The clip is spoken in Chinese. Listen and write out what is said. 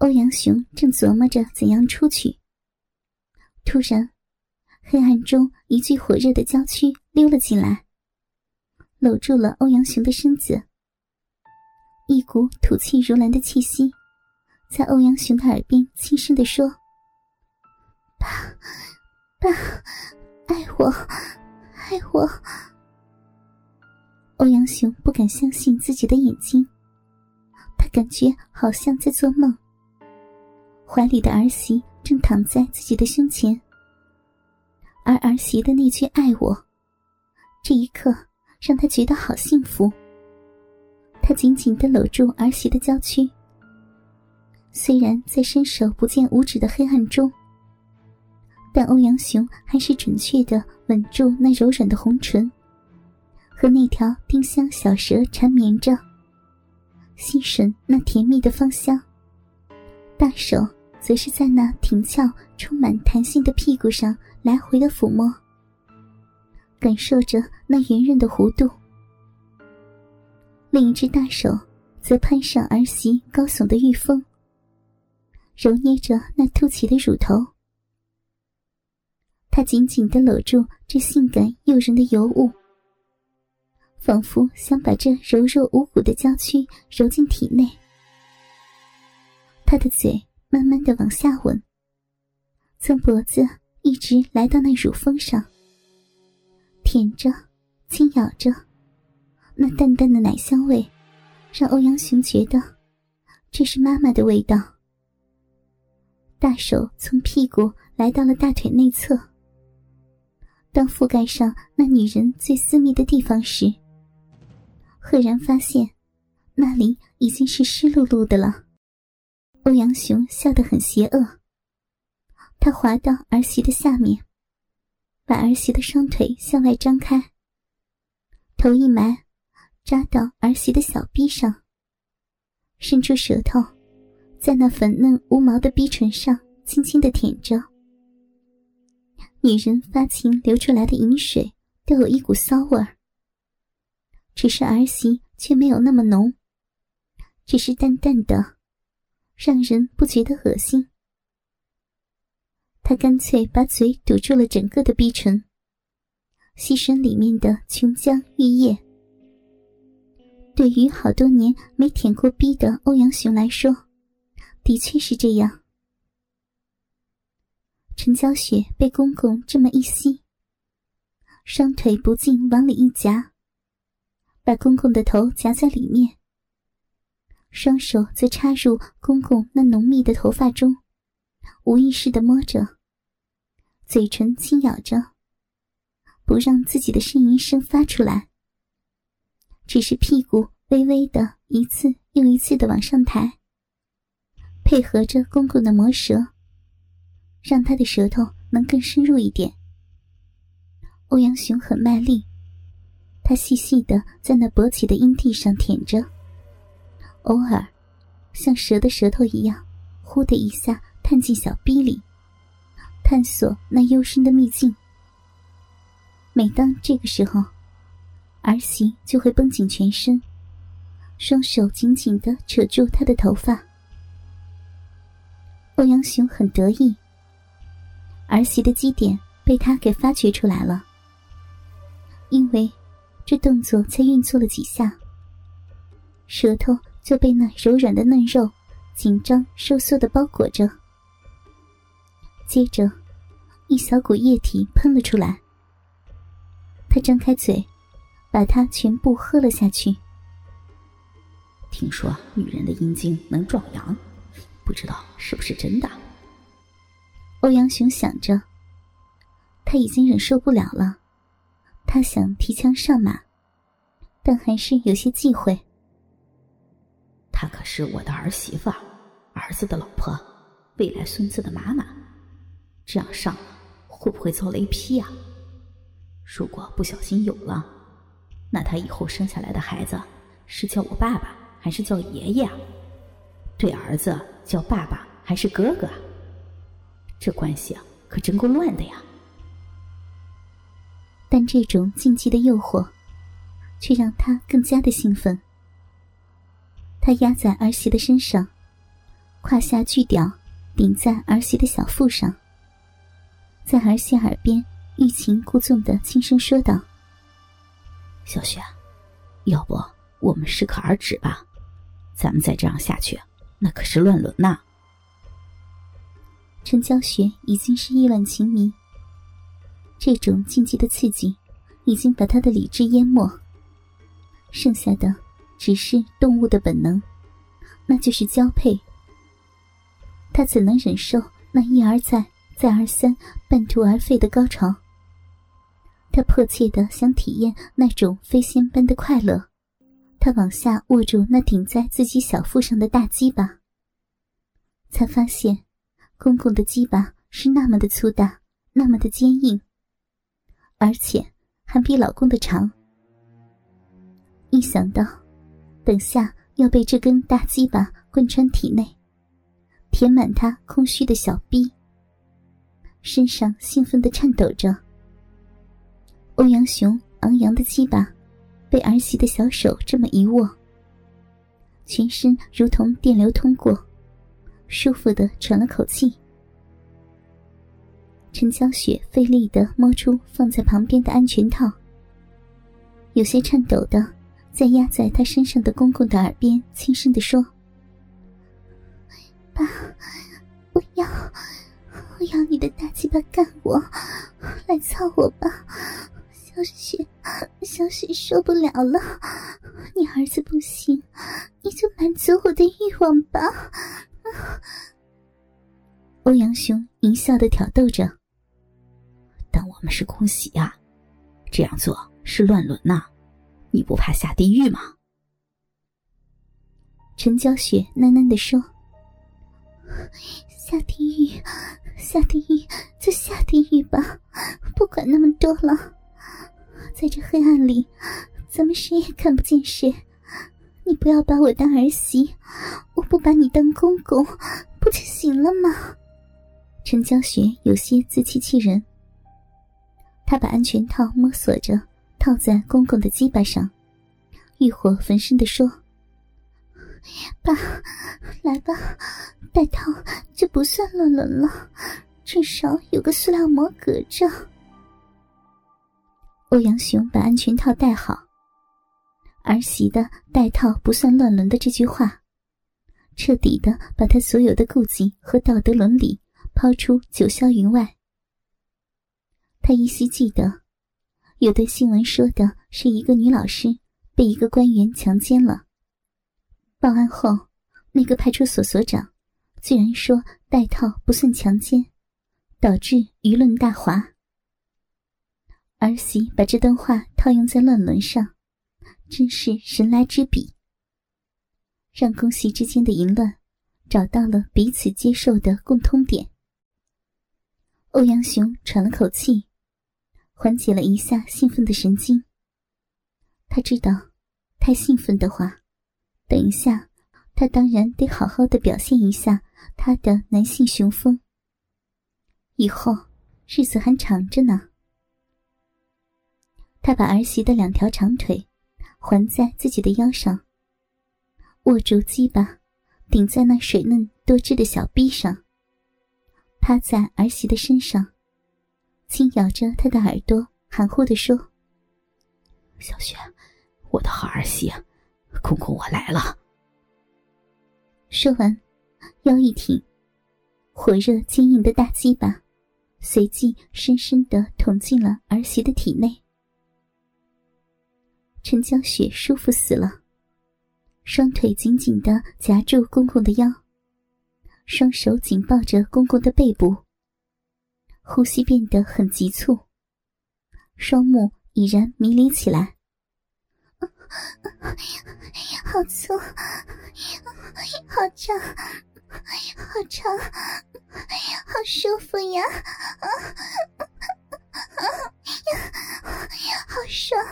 欧阳雄正琢磨着怎样出去，突然，黑暗中一具火热的娇躯溜了进来，搂住了欧阳雄的身子。一股吐气如兰的气息，在欧阳雄的耳边轻声的说：“爸，爸，爱我，爱我。”欧阳雄不敢相信自己的眼睛，他感觉好像在做梦。怀里的儿媳正躺在自己的胸前，而儿媳的那句“爱我”，这一刻让他觉得好幸福。他紧紧的搂住儿媳的娇躯，虽然在伸手不见五指的黑暗中，但欧阳雄还是准确的吻住那柔软的红唇，和那条丁香小舌缠绵着，吸吮那甜蜜的芳香，大手。则是在那挺翘、充满弹性的屁股上来回的抚摸，感受着那圆润的弧度。另一只大手则攀上儿媳高耸的玉峰，揉捏着那凸起的乳头。他紧紧的搂住这性感诱人的尤物，仿佛想把这柔弱无骨的娇躯揉进体内。他的嘴。慢慢的往下吻，从脖子一直来到那乳峰上，舔着，轻咬着，那淡淡的奶香味，让欧阳雄觉得这是妈妈的味道。大手从屁股来到了大腿内侧，当覆盖上那女人最私密的地方时，赫然发现那里已经是湿漉漉的了。欧阳雄笑得很邪恶，他滑到儿媳的下面，把儿媳的双腿向外张开，头一埋，扎到儿媳的小臂上，伸出舌头，在那粉嫩无毛的逼唇上轻轻的舔着。女人发情流出来的饮水都有一股骚味儿，只是儿媳却没有那么浓，只是淡淡的。让人不觉得恶心。他干脆把嘴堵住了整个的逼唇，吸吮里面的琼浆玉液。对于好多年没舔过逼的欧阳雄来说，的确是这样。陈娇雪被公公这么一吸，双腿不禁往里一夹，把公公的头夹在里面。双手则插入公公那浓密的头发中，无意识的摸着，嘴唇轻咬着，不让自己的呻吟声发出来。只是屁股微微的一次又一次的往上抬，配合着公公的磨舌，让他的舌头能更深入一点。欧阳雄很卖力，他细细的在那勃起的阴蒂上舔着。偶尔，像蛇的舌头一样，呼的一下探进小逼里，探索那幽深的秘境。每当这个时候，儿媳就会绷紧全身，双手紧紧的扯住他的头发。欧阳雄很得意，儿媳的基点被他给发掘出来了，因为这动作才运作了几下，舌头。就被那柔软的嫩肉紧张收缩的包裹着，接着，一小股液体喷了出来。他张开嘴，把它全部喝了下去。听说女人的阴茎能壮阳，不知道是不是真的？欧阳雄想着，他已经忍受不了了，他想提枪上马，但还是有些忌讳。她可是我的儿媳妇，儿子的老婆，未来孙子的妈妈。这样上会不会遭雷劈呀？如果不小心有了，那他以后生下来的孩子是叫我爸爸还是叫爷爷啊？对儿子叫爸爸还是哥哥？这关系啊，可真够乱的呀！但这种禁忌的诱惑，却让他更加的兴奋。他压在儿媳的身上，胯下巨屌顶在儿媳的小腹上，在儿媳耳边欲擒故纵的轻声说道：“小雪，要不我们适可而止吧？咱们再这样下去，那可是乱伦呐！”陈娇雪已经是意乱情迷，这种禁忌的刺激已经把她的理智淹没，剩下的只是动物的本能，那就是交配。他怎能忍受那一而再、再而三、半途而废的高潮？他迫切的想体验那种飞仙般的快乐。他往下握住那顶在自己小腹上的大鸡巴，才发现公公的鸡巴是那么的粗大，那么的坚硬，而且还比老公的长。一想到等下要被这根大鸡巴贯穿体内，填满他空虚的小臂，身上兴奋的颤抖着。欧阳雄昂扬的鸡巴被儿媳的小手这么一握，全身如同电流通过，舒服的喘了口气。陈娇雪费力的摸出放在旁边的安全套，有些颤抖的在压在他身上的公公的耳边轻声的说。爸，我要！我要你的大鸡巴干我，来操我吧！小雪，小雪受不了了！你儿子不行，你就满足我的欲望吧！欧阳雄淫笑的挑逗着。但我们是空喜啊，这样做是乱伦呐！你不怕下地狱吗？陈娇雪喃喃的说。下地狱，下地狱就下地狱吧，不管那么多了。在这黑暗里，咱们谁也看不见谁。你不要把我当儿媳，我不把你当公公，不就行了吗？陈娇雪有些自欺欺人。她把安全套摸索着套在公公的鸡巴上，欲火焚身的说：“爸，来吧。”戴套就不算乱伦了，至少有个塑料膜隔着。欧阳雄把安全套戴好，儿媳的戴套不算乱伦的这句话，彻底的把他所有的顾忌和道德伦理抛出九霄云外。他依稀记得，有的新闻说的是一个女老师被一个官员强奸了，报案后，那个派出所所长。居然说戴套不算强奸，导致舆论大哗。儿媳把这段话套用在乱伦上，真是神来之笔，让公媳之间的淫乱找到了彼此接受的共通点。欧阳雄喘了口气，缓解了一下兴奋的神经。他知道，太兴奋的话，等一下他当然得好好的表现一下。他的男性雄风，以后日子还长着呢。他把儿媳的两条长腿环在自己的腰上，握住鸡巴，顶在那水嫩多汁的小臂上，趴在儿媳的身上，轻咬着他的耳朵，含糊的说：“小雪，我的好儿媳，公公我来了。”说完。腰一挺，火热坚硬的大鸡巴随即深深的捅进了儿媳的体内。陈娇雪舒服死了，双腿紧紧的夹住公公的腰，双手紧抱着公公的背部，呼吸变得很急促，双目已然迷离起来。好粗，好长，好长，好舒服呀！啊，好爽！